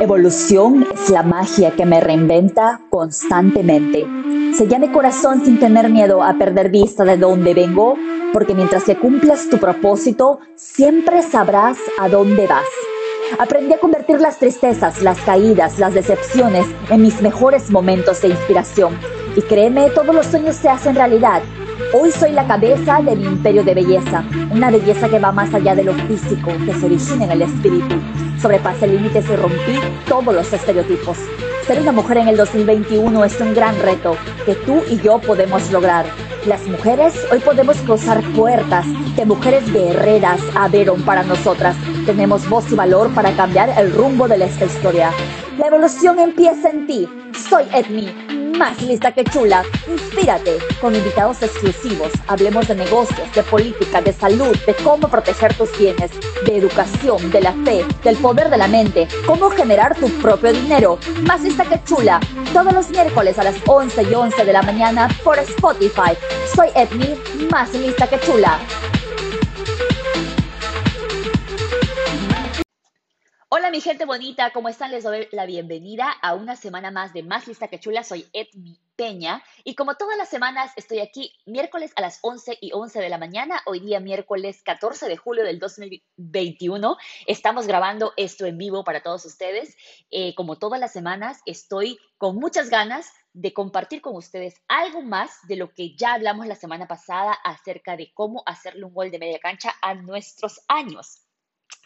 Evolución es la magia que me reinventa constantemente. Sella mi corazón sin tener miedo a perder vista de dónde vengo, porque mientras que cumplas tu propósito, siempre sabrás a dónde vas. Aprendí a convertir las tristezas, las caídas, las decepciones en mis mejores momentos de inspiración. Y créeme, todos los sueños se hacen realidad. Hoy soy la cabeza del imperio de belleza, una belleza que va más allá de lo físico, que se origina en el espíritu. Sobrepasé límites y rompí todos los estereotipos. Ser una mujer en el 2021 es un gran reto que tú y yo podemos lograr. Las mujeres hoy podemos cruzar puertas que mujeres guerreras abrieron para nosotras. Tenemos voz y valor para cambiar el rumbo de esta historia. La evolución empieza en ti. Soy Edmi, más lista que chula. Inspírate con invitados exclusivos. Hablemos de negocios, de política, de salud, de cómo proteger tus bienes, de educación, de la fe, del poder de la mente, cómo generar tu propio dinero. Más lista que chula. Todos los miércoles a las 11 y 11 de la mañana por Spotify. Soy Edmi, más lista que chula. Hola mi gente bonita, ¿cómo están? Les doy la bienvenida a una semana más de Más Lista que Chula. Soy Edmi Peña y como todas las semanas estoy aquí miércoles a las 11 y 11 de la mañana. Hoy día miércoles 14 de julio del 2021. Estamos grabando esto en vivo para todos ustedes. Eh, como todas las semanas estoy con muchas ganas de compartir con ustedes algo más de lo que ya hablamos la semana pasada acerca de cómo hacerle un gol de media cancha a nuestros años.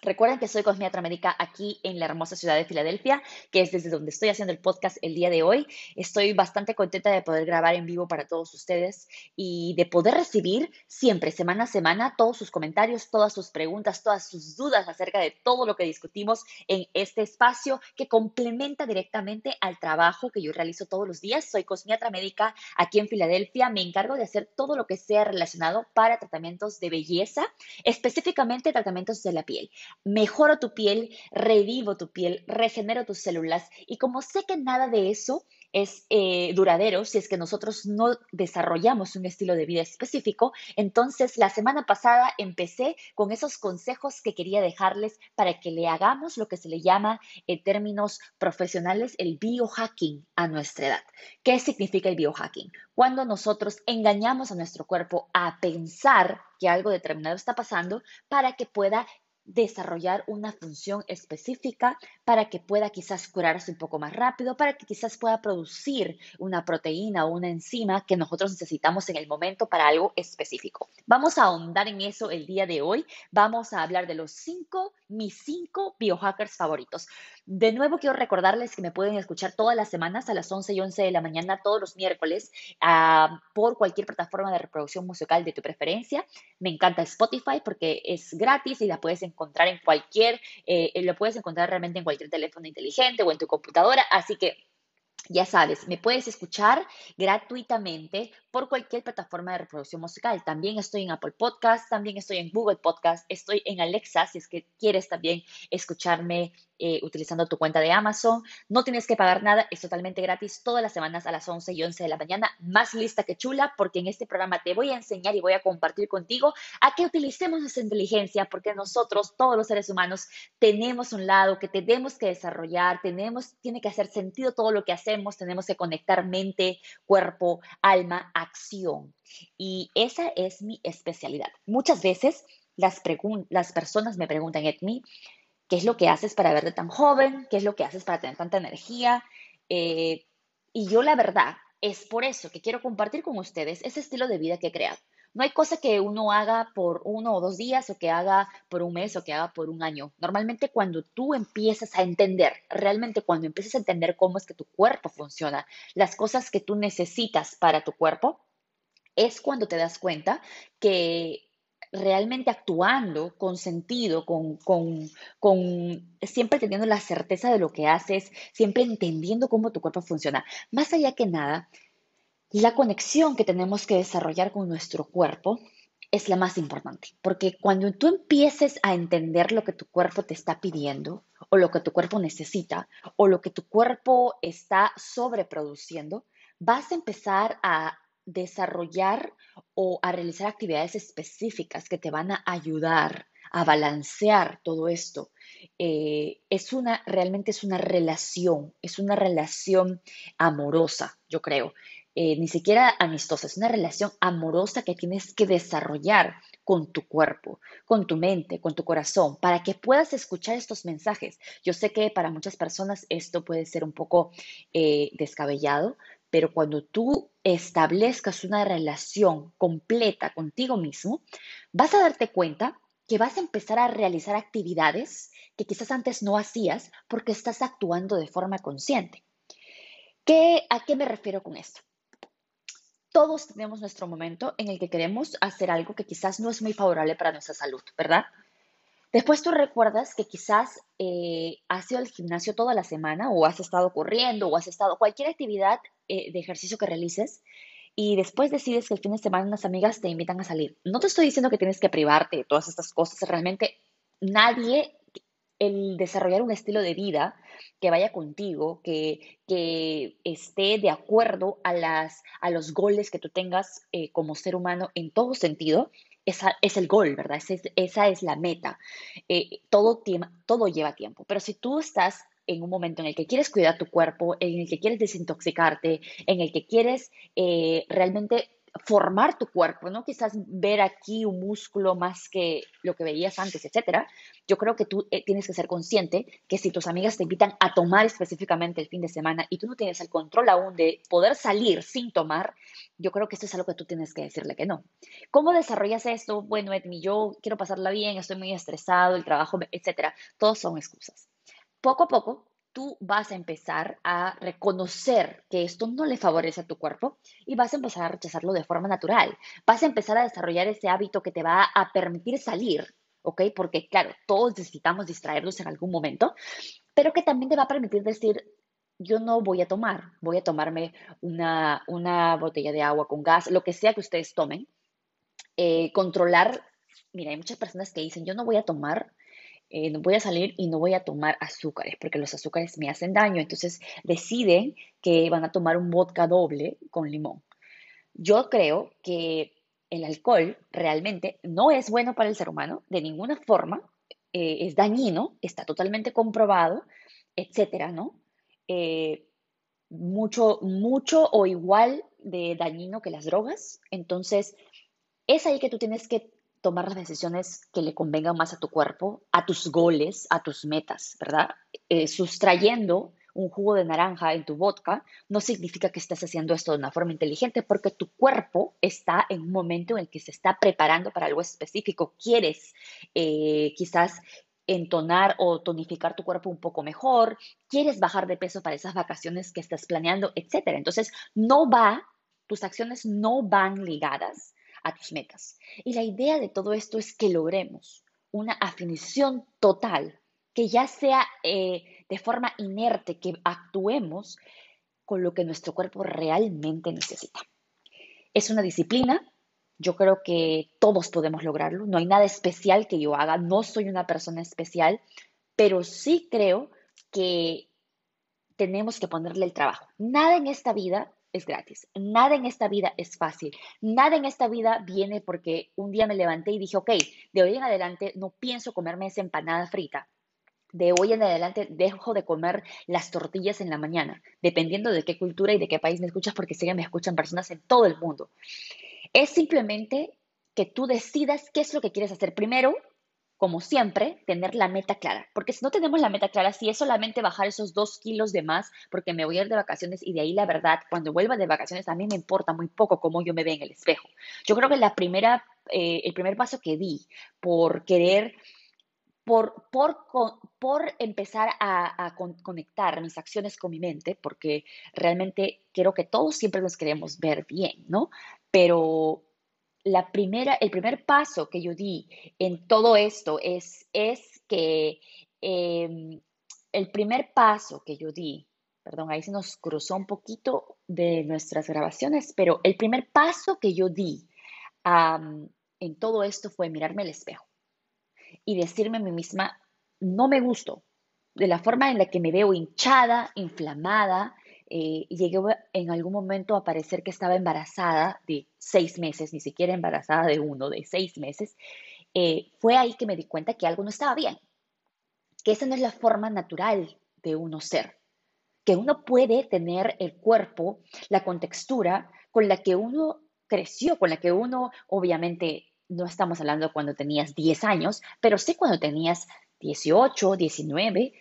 Recuerden que soy Cosmiatra América aquí en la hermosa ciudad de Filadelfia, que es desde donde estoy haciendo el podcast el día de hoy. Estoy bastante contenta de poder grabar en vivo para todos ustedes y de poder recibir siempre, semana a semana, todos sus comentarios, todas sus preguntas, todas sus dudas acerca de todo lo que discutimos en este espacio que complementa directamente al trabajo que yo realizo todos los días. Soy Cosmiatra Médica aquí en Filadelfia. Me encargo de hacer todo lo que sea relacionado para tratamientos de belleza, específicamente tratamientos de la piel mejoro tu piel, revivo tu piel, regenero tus células y como sé que nada de eso es eh, duradero si es que nosotros no desarrollamos un estilo de vida específico. Entonces, la semana pasada empecé con esos consejos que quería dejarles para que le hagamos lo que se le llama en términos profesionales el biohacking a nuestra edad. ¿Qué significa el biohacking? Cuando nosotros engañamos a nuestro cuerpo a pensar que algo determinado está pasando para que pueda desarrollar una función específica para que pueda quizás curarse un poco más rápido, para que quizás pueda producir una proteína o una enzima que nosotros necesitamos en el momento para algo específico. Vamos a ahondar en eso el día de hoy. Vamos a hablar de los cinco, mis cinco biohackers favoritos. De nuevo quiero recordarles que me pueden escuchar todas las semanas a las 11 y 11 de la mañana, todos los miércoles, uh, por cualquier plataforma de reproducción musical de tu preferencia. Me encanta Spotify porque es gratis y la puedes encontrar en cualquier, eh, lo puedes encontrar realmente en cualquier teléfono inteligente o en tu computadora. Así que ya sabes, me puedes escuchar gratuitamente por cualquier plataforma de reproducción musical. También estoy en Apple Podcast, también estoy en Google Podcast, estoy en Alexa si es que quieres también escucharme eh, utilizando tu cuenta de Amazon. No tienes que pagar nada, es totalmente gratis todas las semanas a las 11 y 11 de la mañana, más lista que chula, porque en este programa te voy a enseñar y voy a compartir contigo a que utilicemos nuestra inteligencia, porque nosotros, todos los seres humanos, tenemos un lado que tenemos que desarrollar, tenemos, tiene que hacer sentido todo lo que hacemos, tenemos que conectar mente, cuerpo, alma, acción. Y esa es mi especialidad. Muchas veces las, personas me preguntan, Edmi, ¿Qué es lo que haces para verte tan joven? ¿Qué es lo que haces para tener tanta energía? Eh, y yo la verdad es por eso que quiero compartir con ustedes ese estilo de vida que he creado. No hay cosa que uno haga por uno o dos días o que haga por un mes o que haga por un año. Normalmente cuando tú empiezas a entender, realmente cuando empiezas a entender cómo es que tu cuerpo funciona, las cosas que tú necesitas para tu cuerpo, es cuando te das cuenta que realmente actuando con sentido, con, siempre teniendo la certeza de lo que haces, siempre entendiendo cómo tu cuerpo funciona. Más allá que nada, la conexión que tenemos que desarrollar con nuestro cuerpo es la más importante, porque cuando tú empieces a entender lo que tu cuerpo te está pidiendo, o lo que tu cuerpo necesita, o lo que tu cuerpo está sobreproduciendo, vas a empezar a desarrollar o a realizar actividades específicas que te van a ayudar a balancear todo esto. Eh, es una, realmente es una relación, es una relación amorosa, yo creo. Eh, ni siquiera amistosa, es una relación amorosa que tienes que desarrollar con tu cuerpo, con tu mente, con tu corazón, para que puedas escuchar estos mensajes. Yo sé que para muchas personas esto puede ser un poco eh, descabellado, pero cuando tú establezcas una relación completa contigo mismo, vas a darte cuenta que vas a empezar a realizar actividades que quizás antes no hacías porque estás actuando de forma consciente. ¿Qué, ¿A qué me refiero con esto? Todos tenemos nuestro momento en el que queremos hacer algo que quizás no es muy favorable para nuestra salud, ¿verdad? Después tú recuerdas que quizás eh, has ido al gimnasio toda la semana o has estado corriendo o has estado cualquier actividad eh, de ejercicio que realices y después decides que el fin de semana unas amigas te invitan a salir. No te estoy diciendo que tienes que privarte de todas estas cosas, realmente nadie, el desarrollar un estilo de vida que vaya contigo, que, que esté de acuerdo a, las, a los goles que tú tengas eh, como ser humano en todo sentido, esa es el gol, ¿verdad? Esa es, la meta. Eh, todo, todo lleva tiempo, pero si tú estás en un momento en el que quieres cuidar tu cuerpo, en el que quieres desintoxicarte, en el que quieres eh, realmente formar tu cuerpo, ¿no? Quizás ver aquí un músculo más que lo que veías antes, etcétera. Yo creo que tú eh, tienes que ser consciente que si tus amigas te invitan a tomar específicamente el fin de semana y tú no tienes el control aún de poder salir sin tomar, yo creo que esto es algo que tú tienes que decirle que no. ¿Cómo desarrollas esto? Bueno, Edmi, yo quiero pasarla bien, estoy muy estresado, el trabajo, etcétera. Todos son excusas. Poco a poco tú vas a empezar a reconocer que esto no le favorece a tu cuerpo y vas a empezar a rechazarlo de forma natural. Vas a empezar a desarrollar ese hábito que te va a permitir salir, ¿ok? Porque claro, todos necesitamos distraernos en algún momento, pero que también te va a permitir decir, yo no voy a tomar, voy a tomarme una, botella de agua con gas, lo que sea que ustedes tomen. Eh, controlar, mira, hay muchas personas que dicen, yo no voy a tomar eh, voy a salir y no voy a tomar azúcares porque los azúcares me hacen daño. Entonces deciden que van a tomar un vodka doble con limón. Yo creo que el alcohol realmente no es bueno para el ser humano de ninguna forma. Eh, es dañino, está totalmente comprobado, etcétera, ¿no? Eh, mucho, mucho o igual de dañino que las drogas. Entonces, es ahí que tú tienes que tomar las decisiones que le convengan más a tu cuerpo, a tus goles, a tus metas, ¿verdad? Eh, sustrayendo un jugo de naranja en tu vodka no significa que estés haciendo esto de una forma inteligente porque tu cuerpo está en un momento en el que se está preparando para algo específico. Quieres eh, quizás entonar o tonificar tu cuerpo un poco mejor, quieres bajar de peso para esas vacaciones que estás planeando, etc. Entonces, no va, tus acciones no van ligadas a tus metas. Y la idea de todo esto es que logremos una afinición total, que ya sea eh, de forma inerte, que actuemos con lo que nuestro cuerpo realmente necesita. Es una disciplina, yo creo que todos podemos lograrlo, no hay nada especial que yo haga, no soy una persona especial, pero sí creo que tenemos que ponerle el trabajo. Nada en esta vida es gratis. Nada en esta vida es fácil. Nada en esta vida viene porque un día me levanté y dije, ok, de hoy en adelante no pienso comerme esa empanada frita. De hoy en adelante dejo de comer las tortillas en la mañana, dependiendo de qué cultura y de qué país me escuchas, porque sé me escuchan personas en todo el mundo. Es simplemente que tú decidas qué es lo que quieres hacer primero como siempre, tener la meta clara. Porque si no tenemos la meta clara, si es solamente bajar esos dos kilos de más porque me voy a ir de vacaciones y de ahí la verdad, cuando vuelva de vacaciones a mí me importa muy poco cómo yo me veo en el espejo. Yo creo que la primera, eh, el primer paso que di por querer por, por, por, empezar a, a, conectar mis acciones con mi mente, porque realmente quiero que todos siempre nos queremos ver bien, ¿no? Pero la primera, el primer paso que yo di en todo esto es, es que em, el primer paso que yo di, perdón, ahí se nos cruzó un poquito de nuestras grabaciones, pero el primer paso que yo di en todo esto fue mirarme al espejo y decirme a mí misma, no me gusto de la forma en la que me veo hinchada, inflamada, eh, llegué en algún momento a parecer que estaba embarazada de seis meses, ni siquiera embarazada de uno, de seis meses. eh, fue ahí que me di cuenta que algo no estaba bien, que esa no es la forma natural de uno ser, que uno puede tener el cuerpo, la contextura con la que uno creció, con la que uno, obviamente, no estamos hablando cuando tenías 10 años, pero sí cuando tenías 18, 19.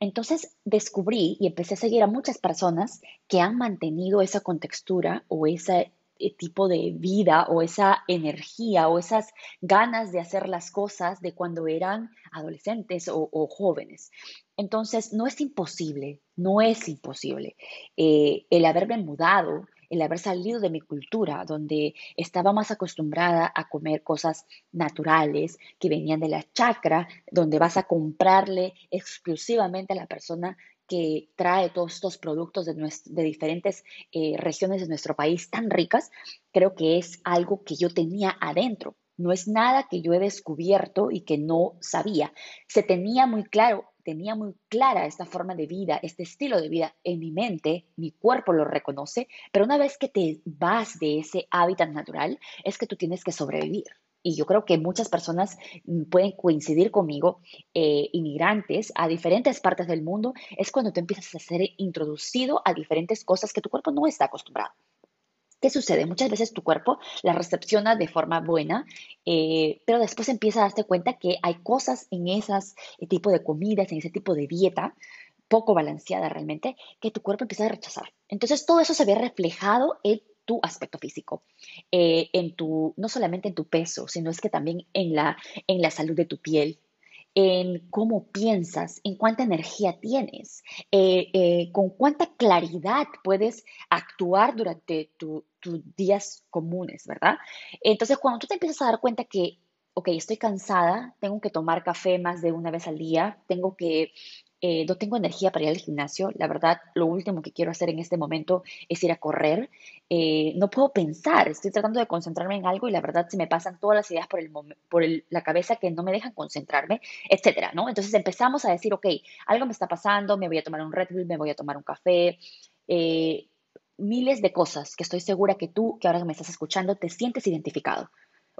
Entonces descubrí y empecé a seguir a muchas personas que han mantenido esa contextura o ese eh, tipo de vida o esa energía o esas ganas de hacer las cosas de cuando eran adolescentes o, jóvenes. Entonces, no es imposible, no es imposible. Eh, el haberme mudado, el haber salido de mi cultura, donde estaba más acostumbrada a comer cosas naturales que venían de la chacra, donde vas a comprarle exclusivamente a la persona que trae todos estos productos de, de diferentes eh, regiones de nuestro país tan ricas, creo que es algo que yo tenía adentro. No es nada que yo he descubierto y que no sabía. Se tenía muy claro tenía muy clara esta forma de vida, este estilo de vida en mi mente, mi cuerpo lo reconoce, pero una vez que te vas de ese hábitat natural, es que tú tienes que sobrevivir. Y yo creo que muchas personas mm, pueden coincidir conmigo, eh, inmigrantes a diferentes partes del mundo, es cuando tú empiezas a ser introducido a diferentes cosas que tu cuerpo no está acostumbrado. ¿Qué sucede? Muchas veces tu cuerpo la recepciona de forma buena, eh, pero después empieza a darte cuenta que hay cosas en ese tipo de comidas, en ese tipo de dieta, poco balanceada realmente, que tu cuerpo empieza a rechazar. Entonces todo eso se ve reflejado en tu aspecto físico, eh, en tu, no solamente en tu peso, sino es que también en la, en la salud de tu piel, en cómo piensas, en cuánta energía tienes, eh, eh, con cuánta claridad puedes actuar durante tus días comunes, ¿verdad? Entonces, cuando tú te empiezas a dar cuenta que, ok, estoy cansada, tengo que tomar café más de una vez al día, tengo que eh, no tengo energía para ir al gimnasio. La verdad, lo último que quiero hacer en este momento es ir a correr. Eh, no puedo pensar, estoy tratando de concentrarme en algo y la verdad se me pasan todas las ideas por, el, por la cabeza que no me dejan concentrarme, etcétera, ¿no? Entonces empezamos a decir, ok, algo me está pasando, me voy a tomar un Red Bull, me voy a tomar un café. Eh, miles de cosas que estoy segura que tú, que ahora me estás escuchando, te sientes identificado.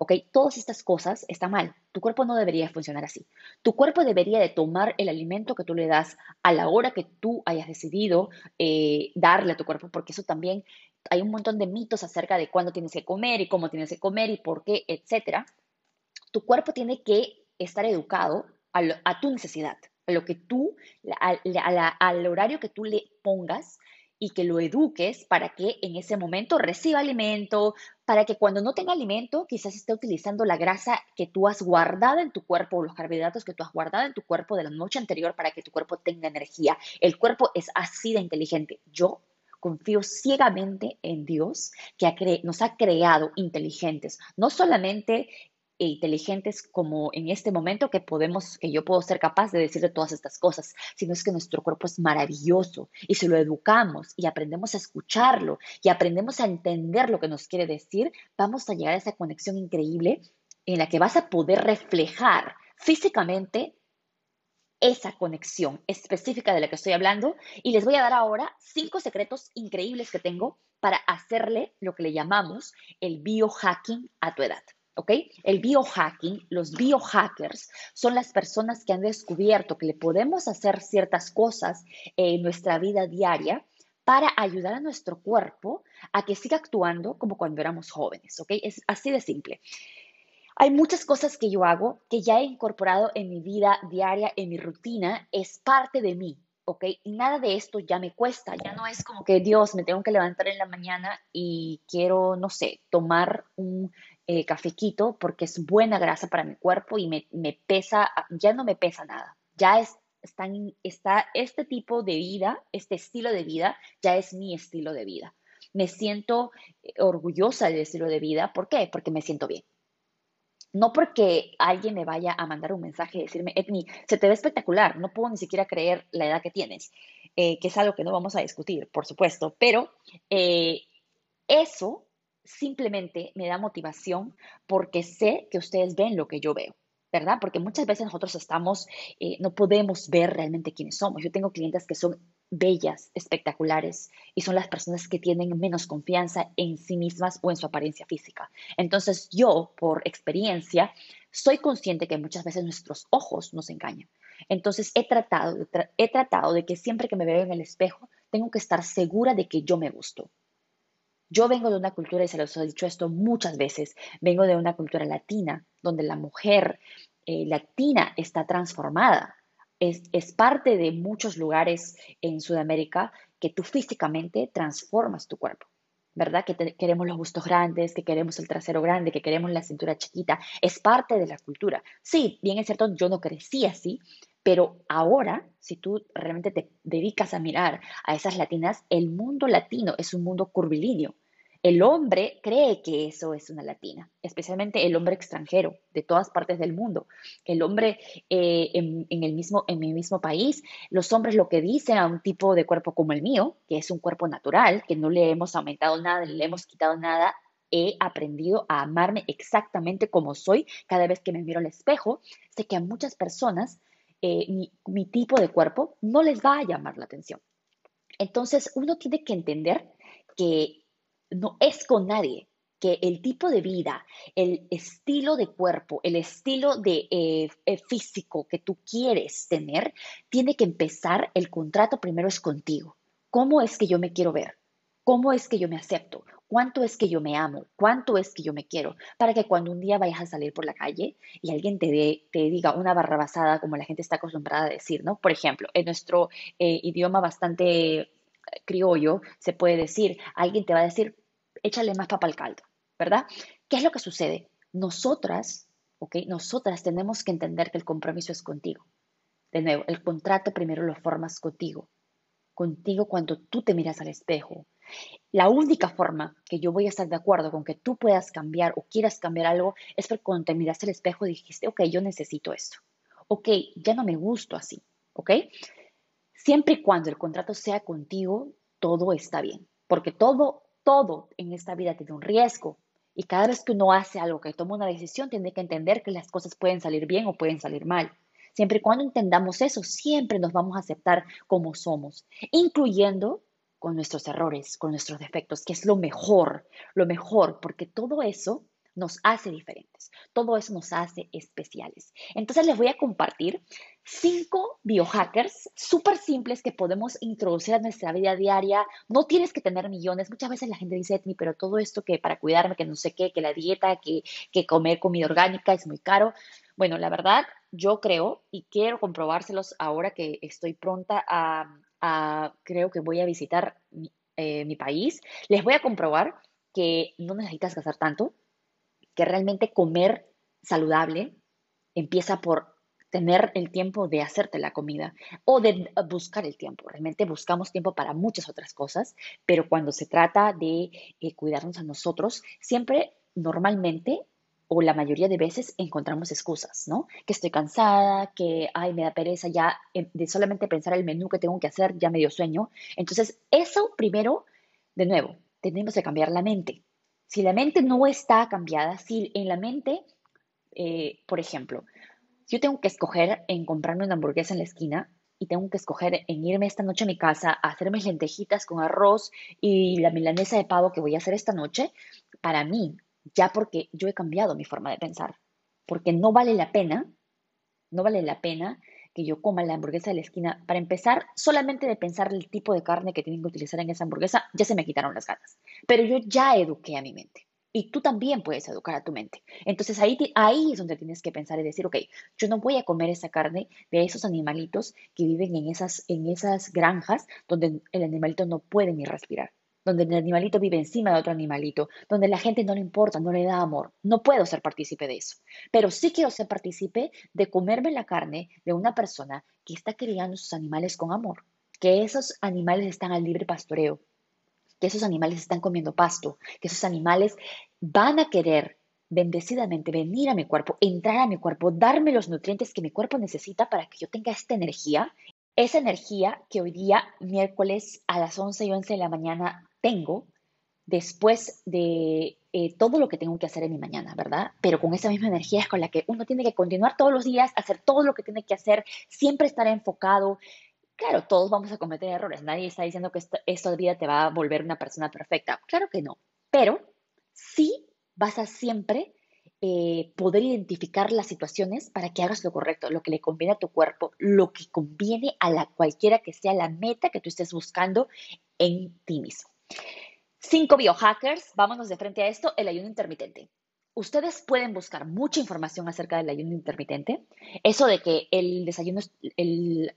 ¿Ok? Todas estas cosas están mal. Tu cuerpo no debería funcionar así. Tu cuerpo debería de tomar el alimento que tú le das a la hora que tú hayas decidido eh, darle a tu cuerpo, porque eso también hay un montón de mitos acerca de cuándo tienes que comer y cómo tienes que comer y por qué, etcétera. Tu cuerpo tiene que estar educado a, tu necesidad, a lo que tú, al horario que tú le pongas y que lo eduques para que en ese momento reciba alimento, para que cuando no tenga alimento quizás esté utilizando la grasa que tú has guardado en tu cuerpo o los carbohidratos que tú has guardado en tu cuerpo de la noche anterior para que tu cuerpo tenga energía. El cuerpo es así de inteligente. Yo confío ciegamente en Dios que nos ha creado inteligentes, no solamente e inteligentes como en este momento que podemos, que yo puedo ser capaz de decir de todas estas cosas, sino es que nuestro cuerpo es maravilloso y si lo educamos y aprendemos a escucharlo y aprendemos a entender lo que nos quiere decir, vamos a llegar a esa conexión increíble en la que vas a poder reflejar físicamente esa conexión específica de la que estoy hablando y les voy a dar ahora cinco secretos increíbles que tengo para hacerle lo que le llamamos el biohacking a tu edad. ¿Ok? El biohacking, los biohackers son las personas que han descubierto que le podemos hacer ciertas cosas en nuestra vida diaria para ayudar a nuestro cuerpo a que siga actuando como cuando éramos jóvenes, ¿ok? Es así de simple. Hay muchas cosas que yo hago que ya he incorporado en mi vida diaria, en mi rutina, es parte de mí, ¿ok? Nada de esto ya me cuesta, ya no es como que Dios, me tengo que levantar en la mañana y quiero, no sé, tomar un eh, cafequito porque es buena grasa para mi cuerpo y me, pesa, ya no me pesa nada, ya es, está este tipo de vida, este estilo de vida, ya es mi estilo de vida. Me siento eh, orgullosa del estilo de vida, ¿por qué? Porque me siento bien. No porque alguien me vaya a mandar un mensaje y decirme, Edmi, se te ve espectacular, no puedo ni siquiera creer la edad que tienes, eh, que es algo que no vamos a discutir, por supuesto, pero eso simplemente me da motivación porque sé que ustedes ven lo que yo veo. ¿verdad? Porque muchas veces nosotros estamos, eh, no podemos ver realmente quiénes somos. Yo tengo clientes que son bellas, espectaculares, y son las personas que tienen menos confianza en sí mismas o en su apariencia física. Entonces yo, por experiencia, soy consciente que muchas veces nuestros ojos nos engañan. Entonces he tratado, he tratado de que siempre que me veo en el espejo, tengo que estar segura de que yo me gusto. Yo vengo de una cultura, y se los he dicho esto muchas veces, vengo de una cultura latina, donde la mujer eh, latina está transformada. Es, parte de muchos lugares en Sudamérica que tú físicamente transformas tu cuerpo. ¿Verdad? Que queremos los gustos grandes, que queremos el trasero grande, que queremos la cintura chiquita. Es parte de la cultura. Sí, bien es cierto, yo no crecí así, pero ahora, si tú realmente te dedicas a mirar a esas latinas, el mundo latino es un mundo curvilíneo. El hombre cree que eso es una latina, especialmente el hombre extranjero de todas partes del mundo. El hombre eh, en, el mismo, en mi mismo país, los hombres lo que dicen a un tipo de cuerpo como el mío, que es un cuerpo natural, que no le hemos aumentado nada, le hemos quitado nada, he aprendido a amarme exactamente como soy cada vez que me miro al espejo. Sé que a muchas personas eh, mi, mi tipo de cuerpo no les va a llamar la atención. Entonces uno tiene que entender que no es con nadie que el tipo de vida, el estilo de cuerpo, el estilo de eh, eh, físico que tú quieres tener, tiene que empezar, el contrato primero es contigo. ¿Cómo es que yo me quiero ver? ¿Cómo es que yo me acepto? ¿Cuánto es que yo me amo? ¿Cuánto es que yo me quiero? Para que cuando un día vayas a salir por la calle y alguien te, te diga una barra basada como la gente está acostumbrada a decir, ¿no? Por ejemplo, en nuestro eh, idioma bastante criollo se puede decir, alguien te va a decir, échale más papa al caldo, ¿verdad? ¿Qué es lo que sucede? Nosotras, ¿ok? Nosotras tenemos que entender que el compromiso es contigo. De nuevo, el contrato primero lo formas contigo. Contigo cuando tú te miras al espejo. La única forma que yo voy a estar de acuerdo con que tú puedas cambiar o quieras cambiar algo es cuando te miraste al espejo dijiste, ok, yo necesito esto. Ok, ya no me gusto así. ¿Ok? Siempre y cuando el contrato sea contigo, todo está bien. Porque todo todo en esta vida tiene un riesgo. Y cada vez que uno hace algo, que toma una decisión, tiene que entender que las cosas pueden salir bien o pueden salir mal. Siempre y cuando entendamos eso, siempre nos vamos a aceptar como somos, incluyendo con nuestros errores, con nuestros defectos, que es lo mejor, lo mejor, porque todo eso nos hace diferentes. Todo eso nos hace especiales. Entonces les voy a compartir cinco biohackers súper simples que podemos introducir a nuestra vida diaria. No tienes que tener millones. Muchas veces la gente dice, pero todo esto que para cuidarme, que no sé qué, que la dieta, que, que comer comida orgánica es muy caro. Bueno, la verdad, yo creo y quiero comprobárselos ahora que estoy pronta a, creo que voy a visitar eh, mi país. Les voy a comprobar que no necesitas gastar tanto, que realmente comer saludable empieza por tener el tiempo de hacerte la comida o de buscar el tiempo. Realmente buscamos tiempo para muchas otras cosas, pero cuando se trata de eh, cuidarnos a nosotros, siempre normalmente o la mayoría de veces encontramos excusas, ¿no? Que estoy cansada, que, ay, me da pereza ya eh, de solamente pensar el menú que tengo que hacer, ya me dio sueño. Entonces, eso primero, de nuevo, tenemos que cambiar la mente. Si la mente no está cambiada, si en la mente, eh, por ejemplo, yo tengo que escoger en comprarme una hamburguesa en la esquina y tengo que escoger en irme esta noche a mi casa a hacer mis lentejitas con arroz y la milanesa de pavo que voy a hacer esta noche, para mí, ya porque yo he cambiado mi forma de pensar, porque no vale la pena, no vale la pena que yo coma la hamburguesa de la esquina. Para empezar, solamente de pensar el tipo de carne que tienen que utilizar en esa hamburguesa, ya se me quitaron las ganas. Pero yo ya eduqué a mi mente. Y tú también puedes educar a tu mente. Entonces ahí, ahí es donde tienes que pensar y decir, ok, yo no voy a comer esa carne de esos animalitos que viven en esas, en esas granjas donde el animalito no puede ni respirar, donde el animalito vive encima de otro animalito, donde la gente no le importa, no le da amor. No puedo ser partícipe de eso. Pero sí quiero ser partícipe de comerme la carne de una persona que está criando sus animales con amor, que esos animales están al libre pastoreo, que esos animales están comiendo pasto, que esos animales van a querer bendecidamente venir a mi cuerpo, entrar a mi cuerpo, darme los nutrientes que mi cuerpo necesita para que yo tenga esta energía, esa energía que hoy día, miércoles a las 11 y 11 de la mañana, tengo después de eh, todo lo que tengo que hacer en mi mañana, ¿verdad? Pero con esa misma energía es con la que uno tiene que continuar todos los días, hacer todo lo que tiene que hacer, siempre estar enfocado, Claro, todos vamos a cometer errores. Nadie está diciendo que esto, de vida te va a volver una persona perfecta. Claro que no. Pero sí vas a siempre eh, poder identificar las situaciones para que hagas lo correcto, lo que le conviene a tu cuerpo, lo que conviene a la cualquiera que sea la meta que tú estés buscando en ti mismo. Cinco biohackers, vámonos de frente a esto, el ayuno intermitente. Ustedes pueden buscar mucha información acerca del ayuno intermitente. Eso de que el desayuno es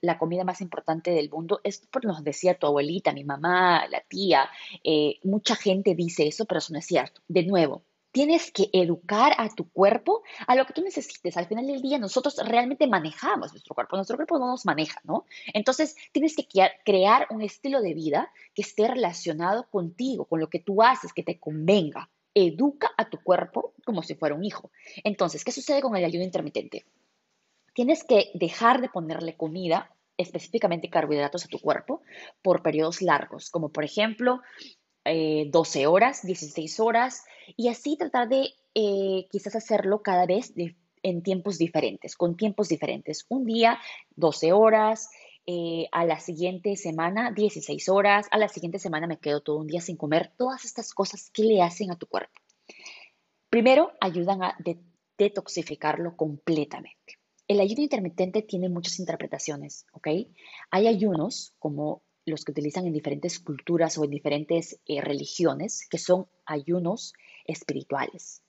la comida más importante del mundo, es por nos decía tu abuelita, mi mamá, la tía. Eh, mucha gente dice eso, pero eso no es cierto. De nuevo, tienes que educar a tu cuerpo a lo que tú necesites. Al final del día nosotros realmente manejamos nuestro cuerpo, nuestro cuerpo no nos maneja, ¿no? Entonces tienes que crear un estilo de vida que esté relacionado contigo, con lo que tú haces, que te convenga. Educa a tu cuerpo como si fuera un hijo. Entonces, ¿qué sucede con el ayuno intermitente? Tienes que dejar de ponerle comida específicamente carbohidratos a tu cuerpo por periodos largos, como por ejemplo 12 eh, horas, 16 horas, y así tratar de eh, quizás hacerlo cada vez en tiempos diferentes, con tiempos diferentes. Un día, 12 horas, eh, a la siguiente semana 16 horas, a la siguiente semana me quedo todo un día sin comer, todas estas cosas que le hacen a tu cuerpo. Primero, ayudan a detoxificarlo completamente. El ayuno intermitente tiene muchas interpretaciones, ¿ok? Hay ayunos como los que utilizan en diferentes culturas o en diferentes eh, religiones, que son ayunos espirituales.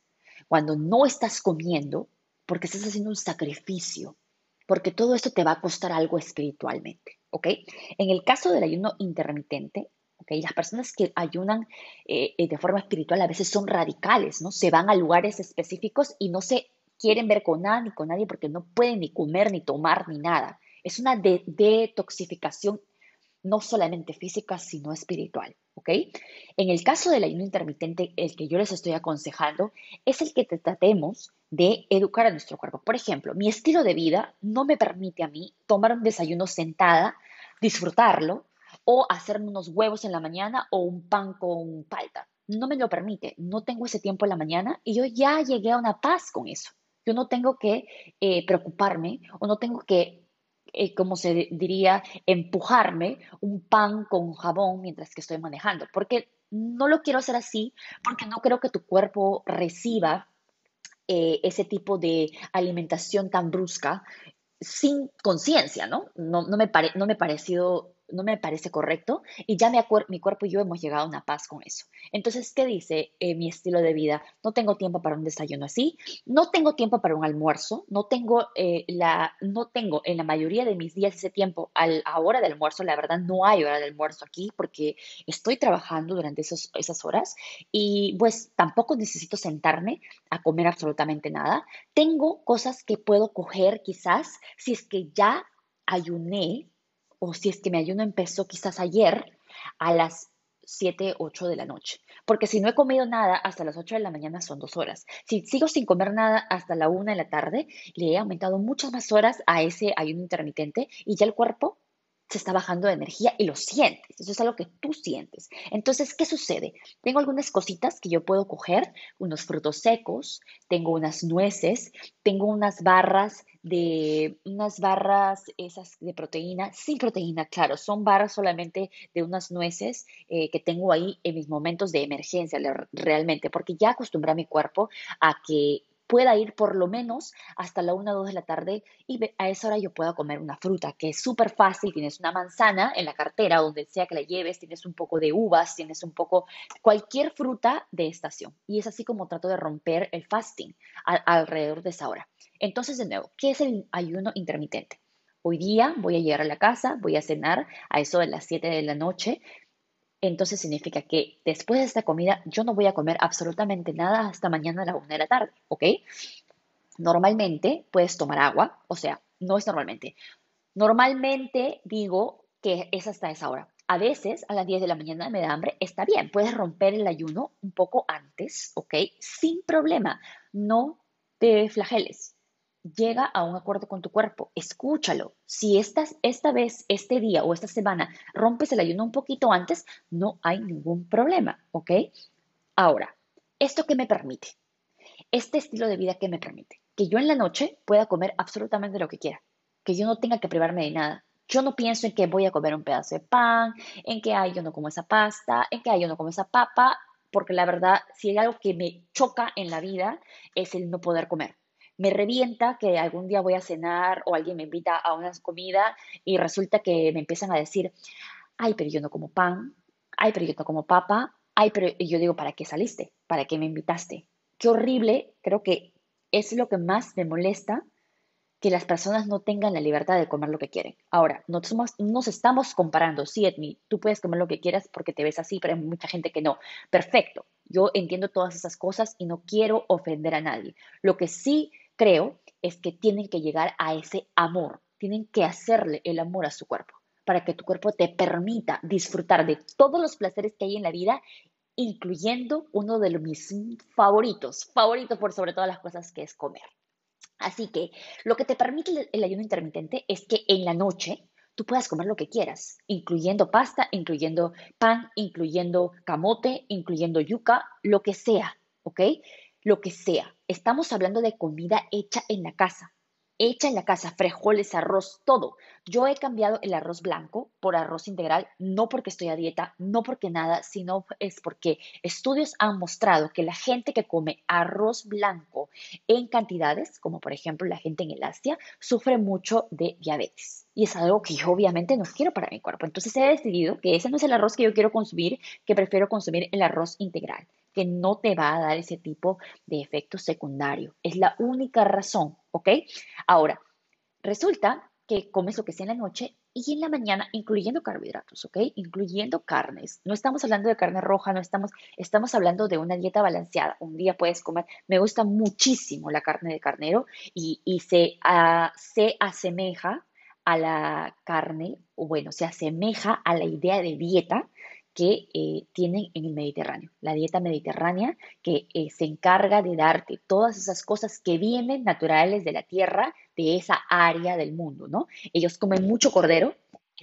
Cuando no estás comiendo, porque estás haciendo un sacrificio, porque todo esto te va a costar algo espiritualmente, ¿ok? En el caso del ayuno intermitente, ¿ok? Las personas que ayunan eh, eh, de forma espiritual a veces son radicales, ¿no? Se van a lugares específicos y no se quieren ver con nada con nadie porque no pueden ni comer, ni tomar, ni nada. Es una detoxificación no solamente física, sino espiritual. ¿ok? En el caso del ayuno intermitente, el que yo les estoy aconsejando es el que tratemos de educar a nuestro cuerpo. Por ejemplo, mi estilo de vida no me permite a mí tomar un desayuno sentada, disfrutarlo o hacerme unos huevos en la mañana o un pan con palta. No me lo permite, no tengo ese tiempo en la mañana y yo ya llegué a una paz con eso. Yo no tengo que eh, preocuparme o no tengo que eh, como se diría, empujarme un pan con jabón mientras que estoy manejando, porque no lo quiero hacer así, porque no creo que tu cuerpo reciba eh, ese tipo de alimentación tan brusca sin conciencia, ¿no? No, no, me no me parecido no me parece correcto y ya mi, cuerpo y yo hemos llegado a una paz con eso. Entonces, ¿qué dice eh, mi estilo de vida? No tengo tiempo para un desayuno así, no tengo tiempo para un almuerzo, no tengo, eh, la, no tengo en la mayoría de mis días ese tiempo a la hora del almuerzo, la verdad no hay hora de almuerzo aquí porque estoy trabajando durante esos, esas horas y pues tampoco necesito sentarme a comer absolutamente nada. Tengo cosas que puedo coger quizás si es que ya ayuné o si es que mi ayuno empezó quizás ayer a las 7, 8 de la noche. Porque si no he comido nada hasta las 8 de la mañana son dos horas. Si sigo sin comer nada hasta la 1 de la tarde, le he aumentado muchas más horas a ese ayuno intermitente y ya el cuerpo se está bajando de energía y lo sientes. Eso es algo que tú sientes. Entonces, ¿qué sucede? Tengo algunas cositas que yo puedo coger, unos frutos secos, tengo unas nueces, tengo unas barras de unas barras esas de proteína, sin proteína, claro, son barras solamente de unas nueces eh, que tengo ahí en mis momentos de emergencia realmente, porque ya acostumbré a mi cuerpo a que pueda ir por lo menos hasta la 1 o 2 de la tarde y a esa hora yo pueda comer una fruta, que es súper fácil, tienes una manzana en la cartera, donde sea que la lleves, tienes un poco de uvas, tienes un poco, cualquier fruta de estación. Y es así como trato de romper el fasting alrededor de esa hora. Entonces, de nuevo, ¿qué es el ayuno intermitente? Hoy día voy a llegar a la casa, voy a cenar a eso de las 7 de la noche, entonces significa que después de esta comida yo no voy a comer absolutamente nada hasta mañana a la una de la tarde, ¿ok? Normalmente puedes tomar agua, o sea, no es normalmente. Normalmente digo que es hasta esa hora. A veces a las 10 de la mañana me da hambre, está bien, puedes romper el ayuno un poco antes, ¿ok? Sin problema, no te flageles llega a un acuerdo con tu cuerpo, escúchalo. Si estás esta vez, este día o esta semana rompes el ayuno un poquito antes, no hay ningún problema, ¿ok? Ahora, ¿esto qué me permite? Este estilo de vida que me permite que yo en la noche pueda comer absolutamente lo que quiera, que yo no tenga que privarme de nada, Yo no pienso en que voy a comer un pedazo de pan, en que, ay, yo no como esa pasta, en que, ay, yo no como esa papa, porque la verdad, si hay algo que me choca en la vida, es el no poder comer. Me revienta que algún día voy a cenar o alguien me invita a una comida y resulta que me empiezan a decir, ay, pero yo no como pan, ay, pero yo no como papa, ay, pero yo digo, ¿para qué saliste? ¿Para qué me invitaste? Qué horrible, creo que es lo que más me molesta que las personas no tengan la libertad de comer lo que quieren. Ahora, no nos estamos comparando. Sí, Edmi, tú puedes comer lo que quieras porque te ves así, pero hay mucha gente que no. Perfecto. Yo entiendo todas esas cosas y no quiero ofender a nadie. Lo que sí creo es que tienen que llegar a ese amor. Tienen que hacerle el amor a su cuerpo para que tu cuerpo te permita disfrutar de todos los placeres que hay en la vida, incluyendo uno de mis favoritos, favorito por sobre todas las cosas, que es comer. Así que lo que te permite el ayuno intermitente es que en la noche tú puedas comer lo que quieras, incluyendo pasta, incluyendo pan, incluyendo camote, incluyendo yuca, lo que sea, ¿ok? Lo que sea. Estamos hablando de comida hecha en la casa hecha en la casa, frijoles, arroz, todo. Yo he cambiado el arroz blanco por arroz integral, no porque estoy a dieta, no porque nada, sino es porque estudios han mostrado que la gente que come arroz blanco en cantidades, como por ejemplo la gente en el Asia, sufre mucho de diabetes. Y es algo que yo obviamente no quiero para mi cuerpo. Entonces he decidido que ese no es el arroz que yo quiero consumir, que prefiero consumir el arroz integral que no te va a dar ese tipo de efecto secundario. Es la única razón, ¿ok? Ahora, resulta que comes lo que sea en la noche y en la mañana, incluyendo carbohidratos, ¿ok? Incluyendo carnes. No estamos hablando de carne roja, no estamos, estamos hablando de una dieta balanceada. Un día puedes comer, me gusta muchísimo la carne de carnero y, se, uh, se asemeja a la carne, o bueno, se asemeja a la idea de dieta que eh, tienen en el Mediterráneo. La dieta mediterránea que eh, se encarga de darte todas esas cosas que vienen naturales de la tierra, de esa área del mundo, ¿no? Ellos comen mucho cordero,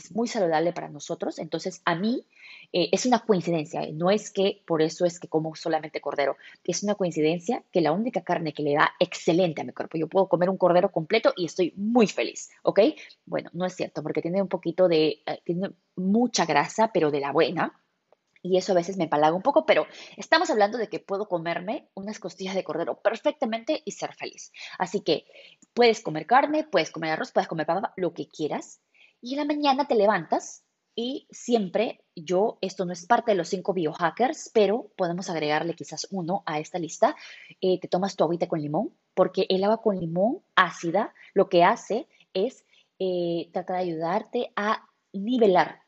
es muy saludable para nosotros, entonces a mí eh, es una coincidencia, no es que por eso es que como solamente cordero, es una coincidencia que la única carne que le da excelente a mi cuerpo, yo puedo comer un cordero completo y estoy muy feliz, ¿ok? Bueno, no es cierto, porque tiene un poquito de, tiene mucha grasa, pero de la buena, y eso a veces me palaga un poco, pero estamos hablando de que puedo comerme unas costillas de cordero perfectamente y ser feliz. Así que puedes comer carne, puedes comer arroz, puedes comer papa, lo que quieras. Y en la mañana te levantas y siempre yo, esto no es parte de los cinco biohackers, pero podemos agregarle quizás uno a esta lista. Eh, te tomas tu agüita con limón, porque el agua con limón ácida lo que hace es eh, tratar de ayudarte a nivelar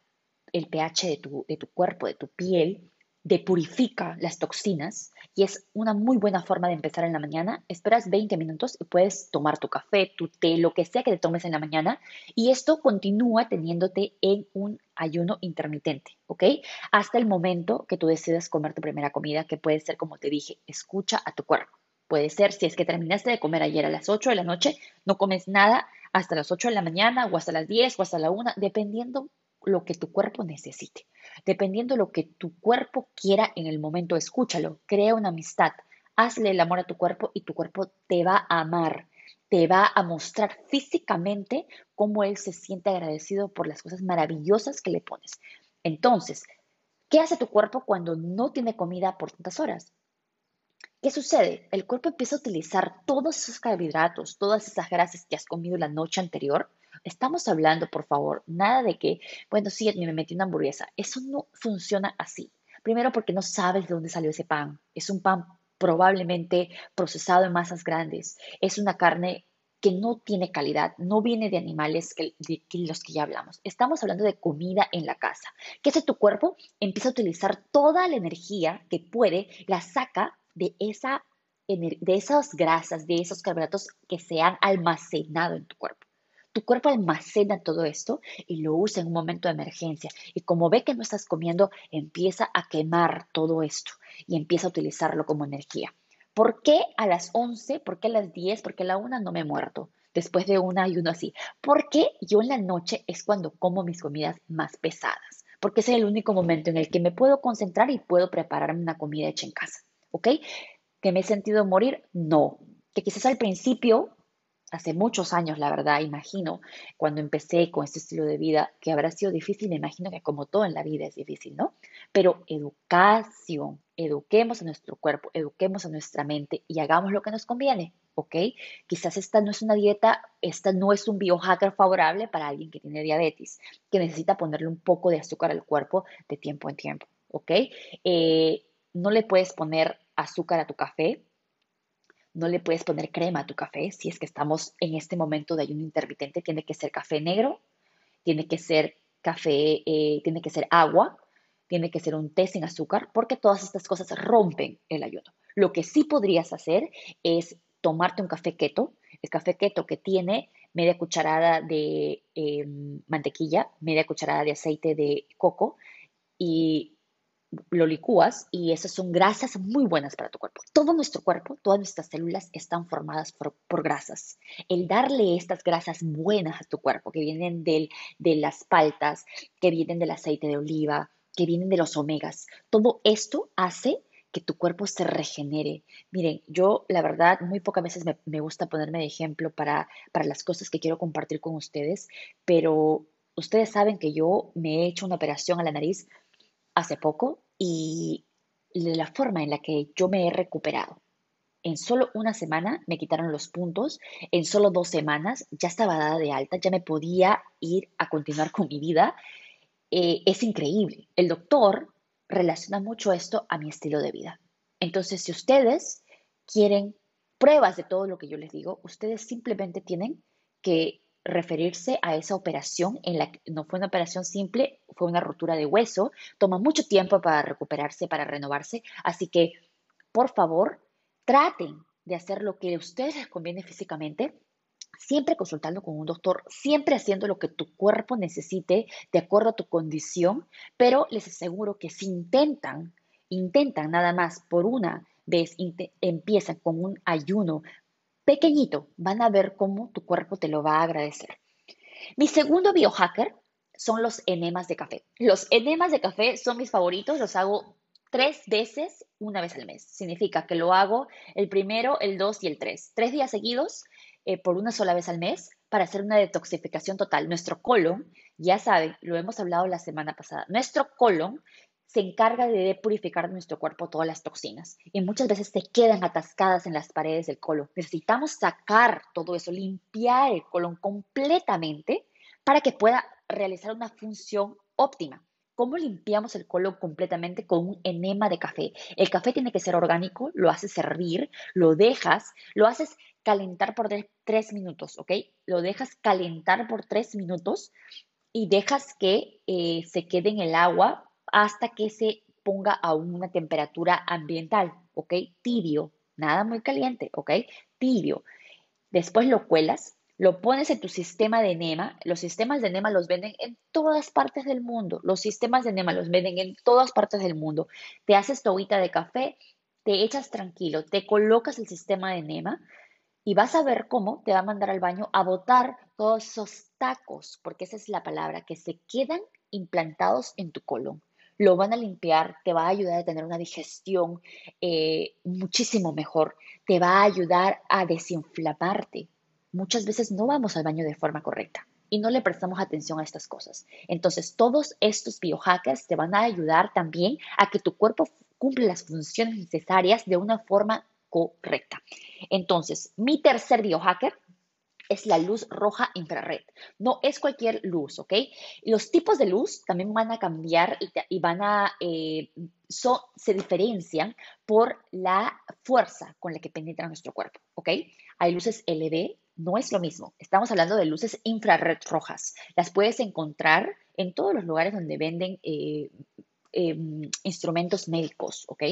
el pH de tu, de tu cuerpo, de tu piel, depurifica las toxinas y es una muy buena forma de empezar en la mañana. Esperas 20 minutos y puedes tomar tu café, tu té, lo que sea que te tomes en la mañana y esto continúa teniéndote en un ayuno intermitente, ¿ok? Hasta el momento que tú decidas comer tu primera comida, que puede ser, como te dije, escucha a tu cuerpo. Puede ser, si es que terminaste de comer ayer a las 8 de la noche, no comes nada hasta las 8 de la mañana o hasta las 10 o hasta la 1, dependiendo lo que tu cuerpo necesite. Dependiendo de lo que tu cuerpo quiera en el momento, escúchalo, crea una amistad, hazle el amor a tu cuerpo y tu cuerpo te va a amar, te va a mostrar físicamente cómo él se siente agradecido por las cosas maravillosas que le pones. Entonces, ¿qué hace tu cuerpo cuando no tiene comida por tantas horas? ¿Qué sucede? El cuerpo empieza a utilizar todos esos carbohidratos, todas esas grasas que has comido la noche anterior Estamos hablando, por favor, nada de que, bueno, sí, me metí una hamburguesa. Eso no funciona así. Primero porque no sabes de dónde salió ese pan. Es un pan probablemente procesado en masas grandes. Es una carne que no tiene calidad, no viene de animales que, de, los que ya hablamos. Estamos hablando de comida en la casa. ¿Qué hace tu cuerpo? Empieza a utilizar toda la energía que puede, la saca de, esa, de esas grasas, de esos carbohidratos que se han almacenado en tu cuerpo. Tu cuerpo almacena todo esto y lo usa en un momento de emergencia. Y como ve que no estás comiendo, empieza a quemar todo esto y empieza a utilizarlo como energía. ¿Por qué a las 11? ¿Por qué a las 10? ¿Por qué a la 1 no me he muerto? Después de una y uno así. Porque yo en la noche es cuando como mis comidas más pesadas. Porque es el único momento en el que me puedo concentrar y puedo prepararme una comida hecha en casa. ¿Ok? ¿Que me he sentido morir? No. Que quizás al principio hace muchos años, la verdad, imagino, cuando empecé con este estilo de vida, que habrá sido difícil, me imagino que como todo en la vida es difícil, ¿no? Pero educación, eduquemos a nuestro cuerpo, eduquemos a nuestra mente y hagamos lo que nos conviene, ¿ok? Quizás esta no es una dieta, esta no es un biohacker favorable para alguien que tiene diabetes, que necesita ponerle un poco de azúcar al cuerpo de tiempo en tiempo, ¿ok? Eh, no le puedes poner azúcar a tu café, no le puedes poner crema a tu café si es que estamos en este momento de ayuno intermitente. Tiene que ser café negro, tiene que ser café, eh, tiene que ser agua, tiene que ser un té sin azúcar, porque todas estas cosas rompen el ayuno. Lo que sí podrías hacer es tomarte un café keto, el café keto que tiene media cucharada de em, mantequilla, media cucharada de aceite de coco y lo licúas y esas son grasas muy buenas para tu cuerpo. Todo nuestro cuerpo, todas nuestras células están formadas por, grasas. El darle estas grasas buenas a tu cuerpo, que vienen del, de las paltas, que vienen del aceite de oliva, que vienen de los omegas, todo esto hace que tu cuerpo se regenere. Miren, yo la verdad muy pocas veces me, me gusta ponerme de ejemplo para, para las cosas que quiero compartir con ustedes, pero ustedes saben que yo me he hecho una operación a la nariz hace poco y la forma en la que yo me he recuperado. En solo una semana me quitaron los puntos, en solo dos semanas ya estaba dada de alta, ya me podía ir a continuar con mi vida. Eh, es increíble. El doctor relaciona mucho esto a mi estilo de vida. Entonces, si ustedes quieren pruebas de todo lo que yo les digo, ustedes simplemente tienen que referirse a esa operación en la que no fue una operación simple, fue una rotura de hueso, toma mucho tiempo para recuperarse, para renovarse, así que por favor traten de hacer lo que a ustedes les conviene físicamente, siempre consultando con un doctor, siempre haciendo lo que tu cuerpo necesite de acuerdo a tu condición, pero les aseguro que si intentan, intentan nada más por una vez, empiezan con un ayuno pequeñito, van a ver cómo tu cuerpo te lo va a agradecer. Mi segundo biohacker son los enemas de café. Los enemas de café son mis favoritos, los hago tres veces una vez al mes. Significa que lo hago el primero, el dos y el tres. Tres días seguidos eh, por una sola vez al mes para hacer una detoxificación total. Nuestro colon, ya saben, lo hemos hablado la semana pasada, nuestro colon se encarga de purificar nuestro cuerpo todas las toxinas y muchas veces se quedan atascadas en las paredes del colon. Necesitamos sacar todo eso, limpiar el colon completamente para que pueda realizar una función óptima. ¿Cómo limpiamos el colon completamente con un enema de café? El café tiene que ser orgánico, lo haces hervir, lo dejas, lo haces calentar por tres minutos, ¿ok? Lo dejas calentar por tres minutos y dejas que eh, se quede en el agua hasta que se ponga a una temperatura ambiental, ¿ok? Tibio, nada muy caliente, ¿ok? Tibio. Después lo cuelas, lo pones en tu sistema de enema. Los sistemas de enema los venden en todas partes del mundo. Los sistemas de enema los venden en todas partes del mundo. Te haces tu de café, te echas tranquilo, te colocas el sistema de enema y vas a ver cómo te va a mandar al baño a botar todos esos tacos, porque esa es la palabra, que se quedan implantados en tu colon lo van a limpiar, te va a ayudar a tener una digestión eh, muchísimo mejor, te va a ayudar a desinflamarte. Muchas veces no vamos al baño de forma correcta y no le prestamos atención a estas cosas. Entonces, todos estos biohackers te van a ayudar también a que tu cuerpo cumpla las funciones necesarias de una forma correcta. Entonces, mi tercer biohacker es la luz roja infrared. No es cualquier luz, ¿ok? Los tipos de luz también van a cambiar y, van a, eh, se diferencian por la fuerza con la que penetra nuestro cuerpo, ¿ok? Hay luces LED, no es lo mismo. Estamos hablando de luces infrared rojas. Las puedes encontrar en todos los lugares donde venden eh, em, instrumentos médicos, ¿ok?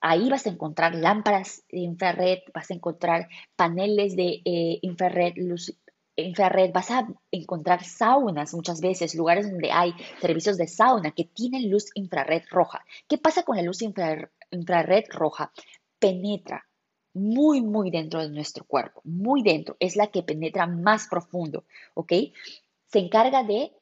Ahí vas a encontrar lámparas de infrared, vas a encontrar paneles de eh, infrared, luz infrared, vas a encontrar saunas muchas veces, lugares donde hay servicios de sauna que tienen luz infrared roja. ¿Qué pasa con la luz infrared roja? Penetra muy, muy dentro de nuestro cuerpo, muy dentro, es la que penetra más profundo, ¿ok? Se encarga de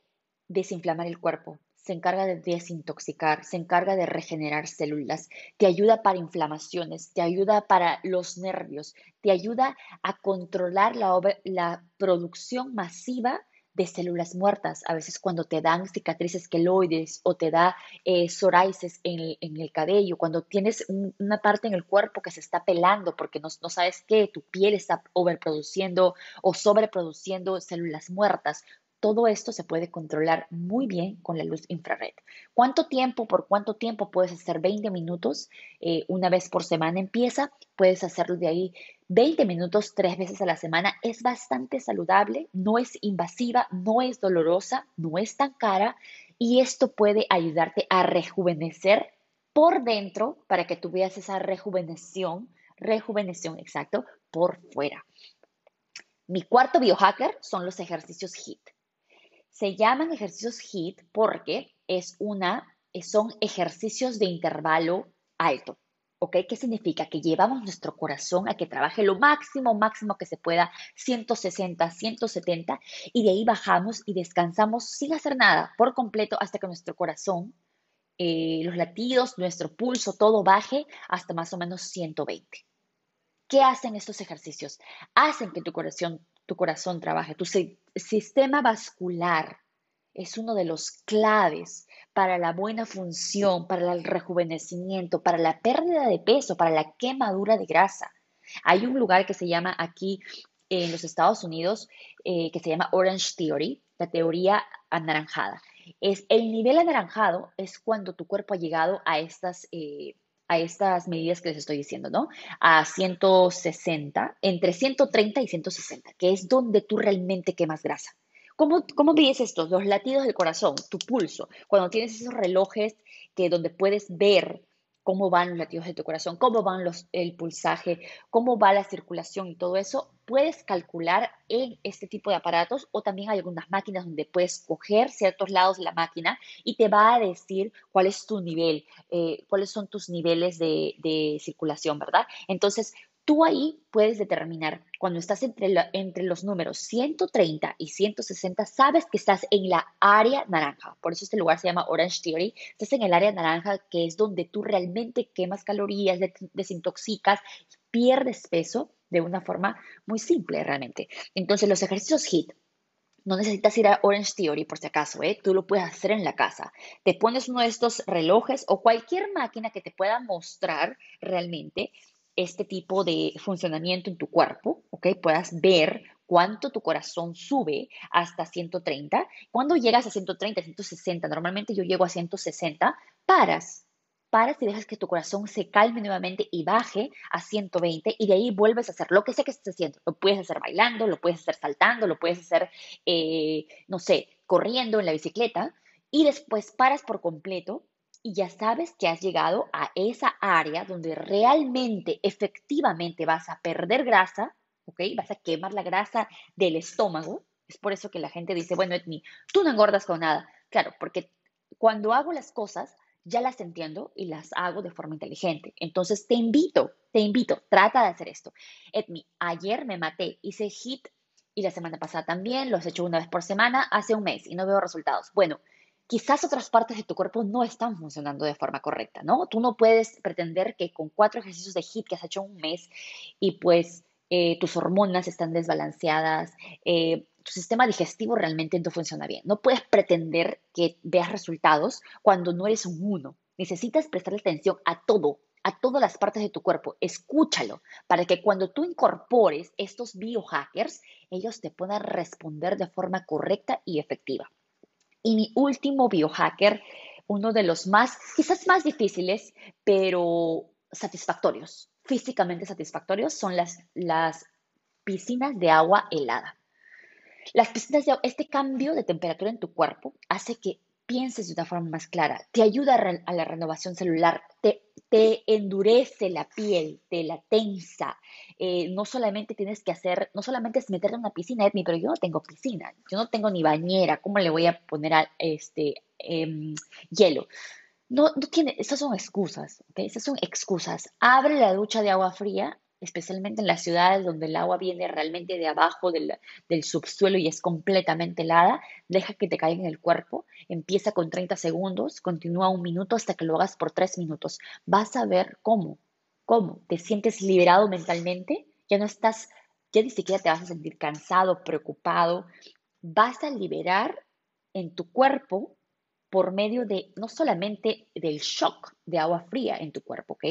desinflamar el cuerpo, se encarga de desintoxicar, se encarga de regenerar células, te ayuda para inflamaciones, te ayuda para los nervios, te ayuda a controlar la, la producción masiva de células muertas. A veces cuando te dan cicatrices queloides o te da eh, psoriasis en el, cabello, cuando tienes una parte en el cuerpo que se está pelando porque no, no sabes qué, tu piel está overproduciendo o sobreproduciendo células muertas. Todo esto se puede controlar muy bien con la luz infrared. ¿Cuánto tiempo, por cuánto tiempo puedes hacer 20 minutos? Eh, una vez por semana empieza, puedes hacerlo de ahí 20 minutos tres veces a la semana. Es bastante saludable, no es invasiva, no es dolorosa, no es tan cara y esto puede ayudarte a rejuvenecer por dentro para que tú veas esa rejuveneción, rejuveneción, exacto, por fuera. Mi cuarto biohacker son los ejercicios HIT. Se llaman ejercicios HIT porque es una, son ejercicios de intervalo alto. ¿Ok? ¿Qué significa? Que llevamos nuestro corazón a que trabaje lo máximo, máximo que se pueda, 160, 170, y de ahí bajamos y descansamos sin hacer nada por completo hasta que nuestro corazón, eh, los latidos, nuestro pulso, todo baje hasta más o menos 120. ¿Qué hacen estos ejercicios? Hacen que tu corazón, tu corazón trabaje, tu sistema vascular es uno de los claves para la buena función, para el rejuvenecimiento, para la pérdida de peso, para la quemadura de grasa. Hay un lugar que se llama aquí en los Estados Unidos eh, que se llama Orange Theory, la teoría anaranjada. Es el nivel anaranjado es cuando tu cuerpo ha llegado a estas eh, a estas medidas que les estoy diciendo, ¿no? A 160, entre 130 y 160, que es donde tú realmente quemas grasa. ¿Cómo, cómo mides esto? Los latidos del corazón, tu pulso, cuando tienes esos relojes que donde puedes ver cómo van los latidos de tu corazón, cómo van los, el pulsaje, cómo va la circulación y todo eso, puedes calcular en este tipo de aparatos o también hay algunas máquinas donde puedes coger ciertos lados de la máquina y te va a decir cuál es tu nivel, eh, cuáles son tus niveles de, de circulación, ¿verdad? Entonces, Tú ahí puedes determinar, cuando estás entre, entre, los números 130 y 160, sabes que estás en la área naranja. Por eso este lugar se llama Orange Theory. Estás en el área naranja, que es donde tú realmente quemas calorías, desintoxicas, pierdes peso de una forma muy simple realmente. Entonces los ejercicios HIT no necesitas ir a Orange Theory por si acaso, ¿eh? tú lo puedes hacer en la casa. Te pones uno de estos relojes o cualquier máquina que te pueda mostrar realmente este tipo de funcionamiento en tu cuerpo, ¿ok? Puedas ver cuánto tu corazón sube hasta 130. Cuando llegas a 130, 160, normalmente yo llego a 160, paras. Paras y dejas que tu corazón se calme nuevamente y baje a 120 y de ahí vuelves a hacer lo que sea que estés haciendo. Lo puedes hacer bailando, lo puedes hacer saltando, lo puedes hacer, eh, no sé, corriendo en la bicicleta y después paras por completo y ya sabes que has llegado a esa área donde realmente, efectivamente vas a perder grasa, ¿ok? Vas a quemar la grasa del estómago. Es por eso que la gente dice, bueno, Etni, tú no engordas con nada. Claro, porque cuando hago las cosas, ya las entiendo y las hago de forma inteligente. Entonces, te invito, te invito, trata de hacer esto. Etni, ayer me maté, hice HIT y la semana pasada también, lo has hecho una vez por semana, hace un mes y no veo resultados. Bueno, quizás otras partes de tu cuerpo no están funcionando de forma correcta, ¿no? Tú no puedes pretender que con cuatro ejercicios de HIIT que has hecho un mes y pues eh, tus hormonas están desbalanceadas, eh, tu sistema digestivo realmente no funciona bien. No puedes pretender que veas resultados cuando no eres un uno. Necesitas prestarle atención a todo, a todas las partes de tu cuerpo. Escúchalo para que cuando tú incorpores estos biohackers, ellos te puedan responder de forma correcta y efectiva. Y mi último biohacker, uno de los más, quizás más difíciles, pero satisfactorios, físicamente satisfactorios, son las, las piscinas de agua helada. Las piscinas de agua, este cambio de temperatura en tu cuerpo hace que pienses de una forma más clara, te ayuda a, la renovación celular, te, te, endurece la piel, te la tensa. Eh, no solamente tienes que hacer, no solamente es meterte en una piscina, Edmi, pero yo no tengo piscina, yo no tengo ni bañera, ¿cómo le voy a poner a, este em, hielo? No, no tiene, esas son excusas, ¿ok? Esas son excusas. Abre la ducha de agua fría especialmente en las ciudades donde el agua viene realmente de abajo del, del, subsuelo y es completamente helada, deja que te caiga en el cuerpo, empieza con 30 segundos, continúa un minuto hasta que lo hagas por 3 minutos. Vas a ver cómo, cómo te sientes liberado mentalmente, ya no estás, ya ni siquiera te vas a sentir cansado, preocupado, vas a liberar en tu cuerpo por medio de no solamente del shock de agua fría en tu cuerpo, ¿ok?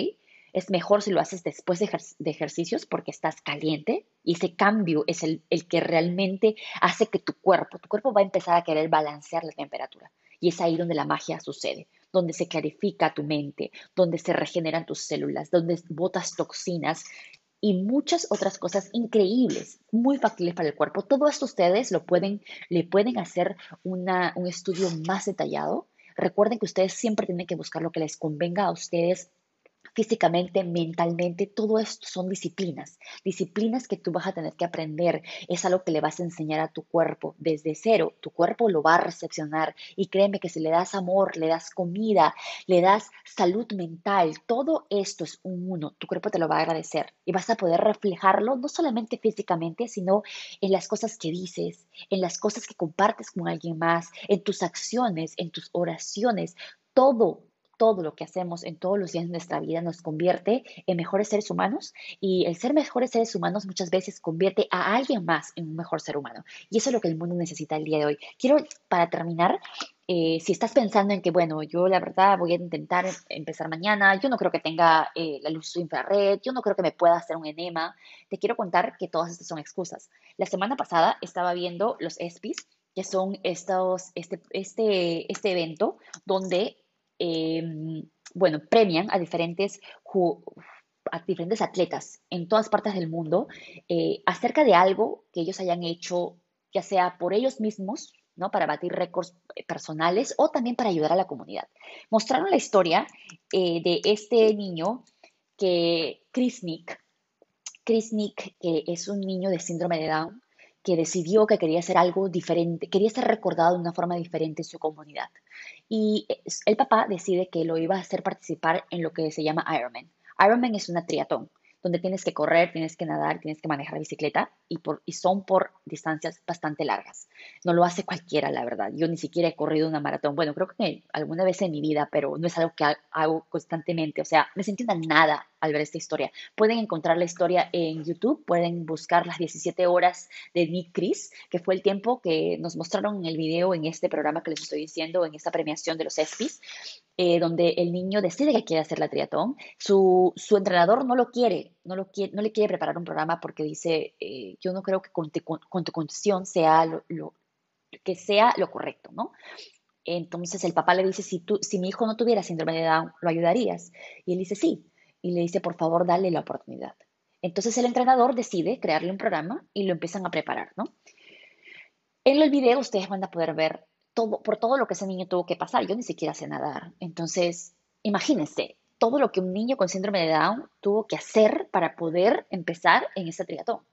Es mejor si lo haces después de, ejercicios porque estás caliente y ese cambio es el, el, que realmente hace que tu cuerpo, tu cuerpo va a empezar a querer balancear la temperatura. Y es ahí donde la magia sucede, donde se clarifica tu mente, donde se regeneran tus células, donde botas toxinas y muchas otras cosas increíbles, muy factibles para el cuerpo. Todo esto ustedes lo pueden, le pueden hacer un estudio más detallado. Recuerden que ustedes siempre tienen que buscar lo que les convenga a ustedes físicamente, mentalmente, todo esto son disciplinas, disciplinas que tú vas a tener que aprender, es algo que le vas a enseñar a tu cuerpo desde cero, tu cuerpo lo va a recepcionar. Y créeme que si le das amor, le das comida, le das salud mental, todo esto es un uno, tu cuerpo te lo va a agradecer. Y vas a poder reflejarlo no solamente físicamente, sino en las cosas que dices, en las cosas que compartes con alguien más, en tus acciones, en tus oraciones, todo todo lo que hacemos en todos los días de nuestra vida nos convierte en mejores seres humanos y el ser mejores seres humanos muchas veces convierte a alguien más en un mejor ser humano. Y eso es lo que el mundo necesita el día de hoy. Quiero, para terminar, eh, si estás pensando en que, bueno, yo la verdad voy a intentar empezar mañana, yo no creo que tenga eh, la luz infrared, yo no creo que me pueda hacer un enema, te quiero contar que todas estas son excusas. La semana pasada estaba viendo los ESPIs, que son estos, este, este, este evento donde Em, bueno, premian a diferentes, a diferentes atletas en todas partes del mundo eh, acerca de algo que ellos hayan hecho, ya sea por ellos mismos, ¿no? Para batir récords personales o también para ayudar a la comunidad. Mostraron la historia eh, de este niño que Chris Nick, Chris Nick, que es un niño de síndrome de Down, que decidió que quería hacer algo diferente, quería ser recordado de una forma diferente en su comunidad. Y el papá decide que lo iba a hacer participar en lo que se llama Ironman. Ironman es una triatón donde tienes que correr, tienes que nadar, tienes que manejar bicicleta y, y son por distancias bastante largas. No lo hace cualquiera, la verdad. Yo ni siquiera he corrido una maratón. Bueno, creo que alguna vez en mi vida, pero no es algo que hago constantemente. O sea, me sentí una nada al ver esta historia. Pueden encontrar la historia en YouTube, pueden buscar las 17 horas de Nick Chris, que fue el tiempo que nos mostraron en el video en este programa que les estoy diciendo, en esta premiación de los ESPYs, eh, donde el niño decide que quiere hacer la triatón. Su, su entrenador no lo quiere, no, lo quiere, no le quiere preparar un programa porque dice, eh, yo no creo que con, tu condición sea lo, que sea lo correcto, ¿no? Entonces el papá le dice, si, tú, si mi hijo no tuviera síndrome de Down, ¿lo ayudarías? Y él dice, sí y le dice, por favor, dale la oportunidad. Entonces el entrenador decide crearle un programa y lo empiezan a preparar, ¿no? En el video ustedes van a poder ver todo, por todo lo que ese niño tuvo que pasar. Yo ni siquiera sé nadar. Entonces, imagínense todo lo que un niño con síndrome de Down tuvo que hacer para poder empezar en ese triatlón.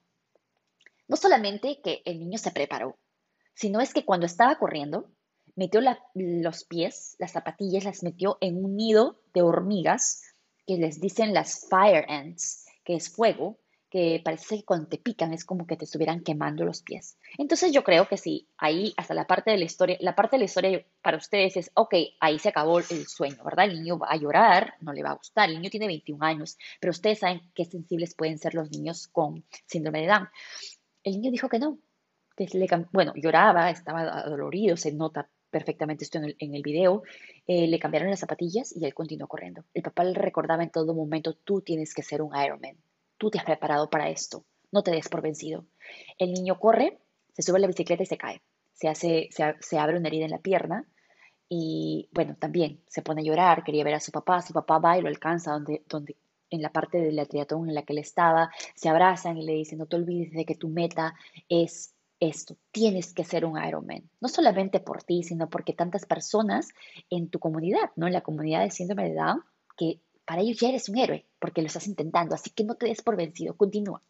No solamente que el niño se preparó, sino es que cuando estaba corriendo, metió los pies, las zapatillas, las metió en un nido de hormigas que les dicen las fire ants, que es fuego, que parece que cuando te pican es como que te estuvieran quemando los pies. Entonces yo creo que sí, ahí hasta la parte de la historia, la parte de la historia para ustedes es, ok, ahí se acabó el sueño, ¿verdad? El niño va a llorar, no le va a gustar, el niño tiene 21 años, pero ustedes saben qué sensibles pueden ser los niños con síndrome de Down. El niño dijo que no, que le, bueno, lloraba, estaba dolorido, se nota perfectamente esto en el, en el video, eh, le cambiaron las zapatillas y él continuó corriendo. El papá le recordaba en todo momento, tú tienes que ser un Ironman, tú te has preparado para esto, no te des por vencido. El niño corre, se sube a la bicicleta y se cae. Se, hace, se, abre una herida en la pierna y bueno, también se pone a llorar, quería ver a su papá, su papá va y lo alcanza donde, donde en la parte del triatlón en la que él estaba, se abrazan y le dicen, no te olvides de que tu meta es esto, tienes que ser un Ironman, no solamente por ti, sino porque tantas personas en tu comunidad, ¿no? En la comunidad de síndrome de Down, que para ellos ya eres un héroe, porque lo estás intentando, así que no te des por vencido, continúa.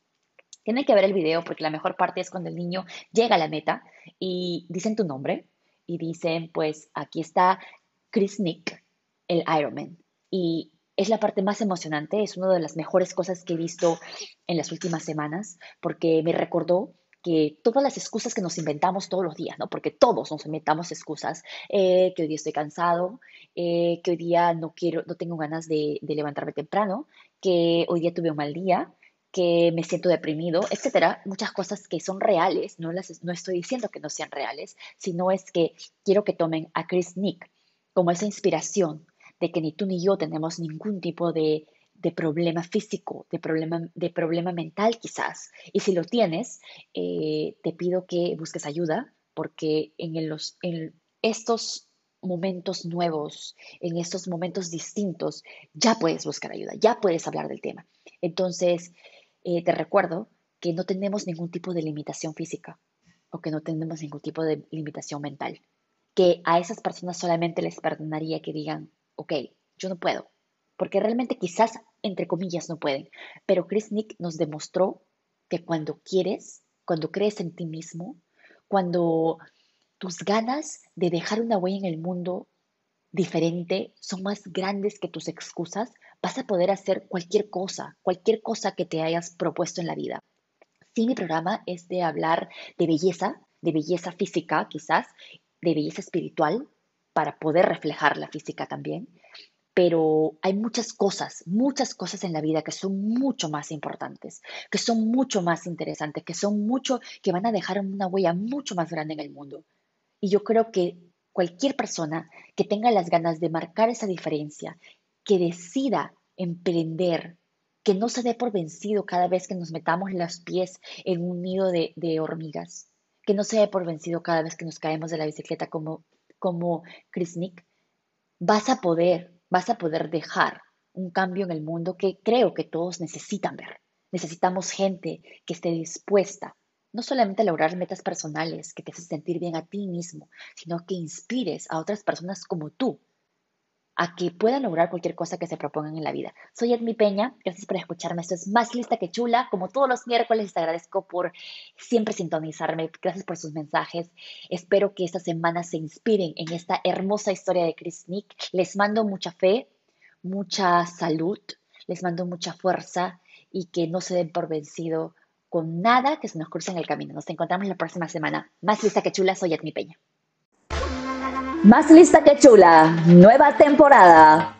Tienen que ver el video porque la mejor parte es cuando el niño llega a la meta y dicen tu nombre y dicen, pues aquí está Chris Nick, el Ironman. Y es la parte más emocionante, es una de las mejores cosas que he visto en las últimas semanas, porque me recordó que todas las excusas que nos inventamos todos los días, ¿no? Porque todos nos inventamos excusas, eh, que hoy día estoy cansado, eh, que hoy día no quiero, no tengo ganas de, de, levantarme temprano, que hoy día tuve un mal día, que me siento deprimido, etcétera. Muchas cosas que son reales, no, las, no estoy diciendo que no sean reales, sino es que quiero que tomen a Chris Nick como esa inspiración de que ni tú ni yo tenemos ningún tipo de, problema físico, de problema, de problema mental quizás. Y si lo tienes, eh, te pido que busques ayuda porque en, los, en estos momentos nuevos, en estos momentos distintos, ya puedes buscar ayuda, ya puedes hablar del tema. Entonces, eh, te recuerdo que no tenemos ningún tipo de limitación física o que no tenemos ningún tipo de limitación mental. Que a esas personas solamente les perdonaría que digan, ok, yo no puedo, porque realmente quizás, entre comillas, no pueden. Pero Chris Nick nos demostró que cuando quieres, cuando crees en ti mismo, cuando tus ganas de dejar una huella en el mundo diferente son más grandes que tus excusas, vas a poder hacer cualquier cosa, cualquier cosa que te hayas propuesto en la vida. Sí, mi programa es de hablar de belleza, de belleza física quizás, de belleza espiritual, para poder reflejar la física también. Pero hay muchas cosas, muchas cosas en la vida que son mucho más importantes, que son mucho más interesantes, que son mucho, que van a dejar una huella mucho más grande en el mundo. Y yo creo que cualquier persona que tenga las ganas de marcar esa diferencia, que decida emprender, que no se dé por vencido cada vez que nos metamos los pies en un nido de, hormigas, que no se dé por vencido cada vez que nos caemos de la bicicleta como como Chris Nick, vas a poder, vas a poder dejar un cambio en el mundo que creo que todos necesitan ver. Necesitamos gente que esté dispuesta no solamente a lograr metas personales que te hacen sentir bien a ti mismo, sino que inspires a otras personas como tú a que puedan lograr cualquier cosa que se propongan en la vida. Soy Edmi Peña, gracias por escucharme. Esto es Más Lista que Chula. Como todos los miércoles, te agradezco por siempre sintonizarme. Gracias por sus mensajes. Espero que esta semana se inspiren en esta hermosa historia de Chris Nick. Les mando mucha fe, mucha salud, les mando mucha fuerza y que no se den por vencido con nada que se nos cruce en el camino. Nos encontramos la próxima semana. Más Lista que Chula, soy Edmi Peña. Más lista que chula, nueva temporada.